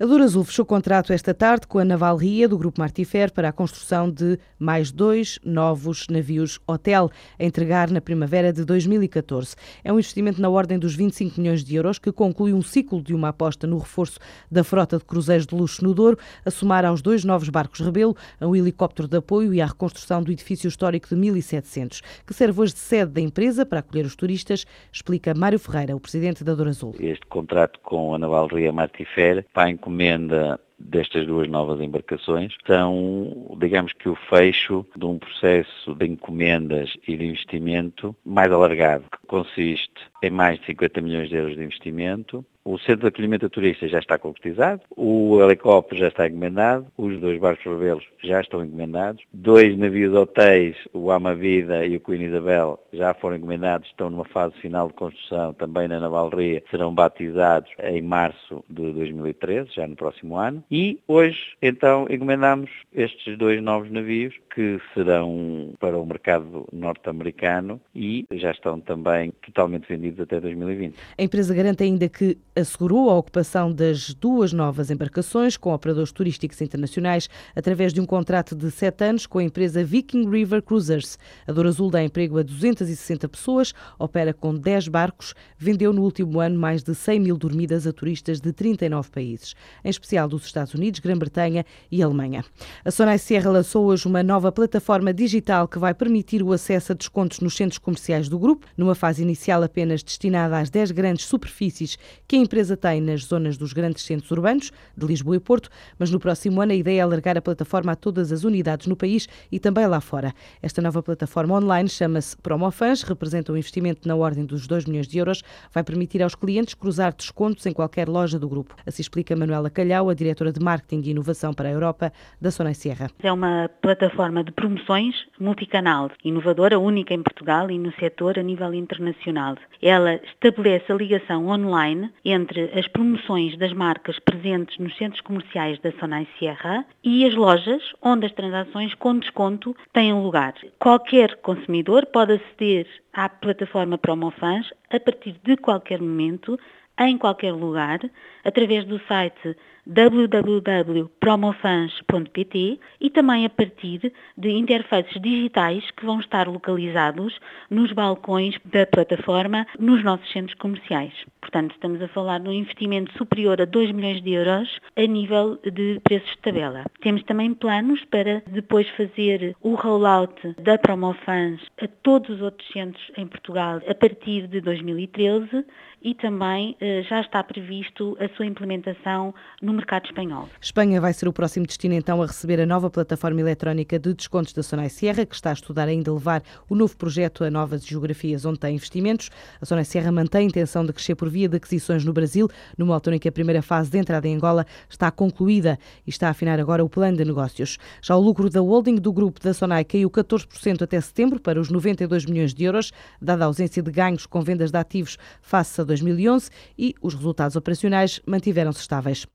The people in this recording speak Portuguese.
A Douro Azul fechou contrato esta tarde com a Naval Ria do Grupo Martifer para a construção de mais dois novos navios hotel a entregar na primavera de 2014. É um investimento na ordem dos 25 milhões de euros que conclui um ciclo de uma aposta no reforço da frota de cruzeiros de luxo no Douro, a somar aos dois novos barcos Rebelo, a um helicóptero de apoio e à reconstrução do edifício histórico de 1700, que serve hoje de sede da empresa para acolher os turistas, explica Mário Ferreira, o presidente da Douro Azul. Este contrato com a Naval Ria Martifer para encomenda destas duas novas embarcações são, digamos que, o fecho de um processo de encomendas e de investimento mais alargado, que consiste em mais de 50 milhões de euros de investimento, o centro de acolhimento a turistas já está concretizado, o helicóptero já está encomendado, os dois barcos revelos já estão encomendados, dois navios hotéis, o Ama Vida e o Queen Isabel, já foram encomendados, estão numa fase final de construção, também na Navalria, serão batizados em março de 2013, já no próximo ano. E hoje, então, encomendamos estes dois novos navios que serão para o mercado norte-americano e já estão também totalmente vendidos até 2020. A empresa garante ainda que assegurou a ocupação das duas novas embarcações com operadores turísticos internacionais através de um contrato de sete anos com a empresa Viking River Cruisers. A Douro Azul dá emprego a 260 pessoas, opera com 10 barcos, vendeu no último ano mais de 100 mil dormidas a turistas de 39 países, em especial dos Estados Unidos, Grã-Bretanha e Alemanha. A Sonai Serra lançou hoje uma nova plataforma digital que vai permitir o acesso a descontos nos centros comerciais do grupo, numa fase inicial apenas destinada às 10 grandes superfícies que a empresa tem nas zonas dos grandes centros urbanos, de Lisboa e Porto, mas no próximo ano a ideia é alargar a plataforma a todas as unidades no país e também lá fora. Esta nova plataforma online chama-se Promofans, representa um investimento na ordem dos 2 milhões de euros, vai permitir aos clientes cruzar descontos em qualquer loja do grupo. Assim explica Manuela Calhau, a diretora de Marketing e Inovação para a Europa da Sonai Sierra. É uma plataforma de promoções multicanal, inovadora, única em Portugal e no setor a nível internacional. Ela estabelece a ligação online entre as promoções das marcas presentes nos centros comerciais da Sonai Sierra e as lojas onde as transações com desconto têm lugar. Qualquer consumidor pode aceder à plataforma Promofans a partir de qualquer momento, em qualquer lugar, através do site www.promofans.pt e também a partir de interfaces digitais que vão estar localizados nos balcões da plataforma nos nossos centros comerciais. Portanto, estamos a falar de um investimento superior a 2 milhões de euros a nível de preços de tabela. Temos também planos para depois fazer o rollout da Promofans a todos os outros centros em Portugal a partir de 2013 e também eh, já está previsto a sua implementação no mercado espanhol. Espanha vai ser o próximo destino então a receber a nova plataforma eletrónica de descontos da Sonai Sierra, que está a estudar ainda levar o novo projeto a novas geografias onde tem investimentos. A Sonai Sierra mantém a intenção de crescer por via de aquisições no Brasil, numa altura em que a primeira fase de entrada em Angola está concluída e está a afinar agora o plano de negócios. Já o lucro da holding do grupo da Sonai caiu 14% até setembro para os 92 milhões de euros, dada a ausência de ganhos com vendas de ativos face a 2011 e os resultados operacionais mantiveram-se estáveis.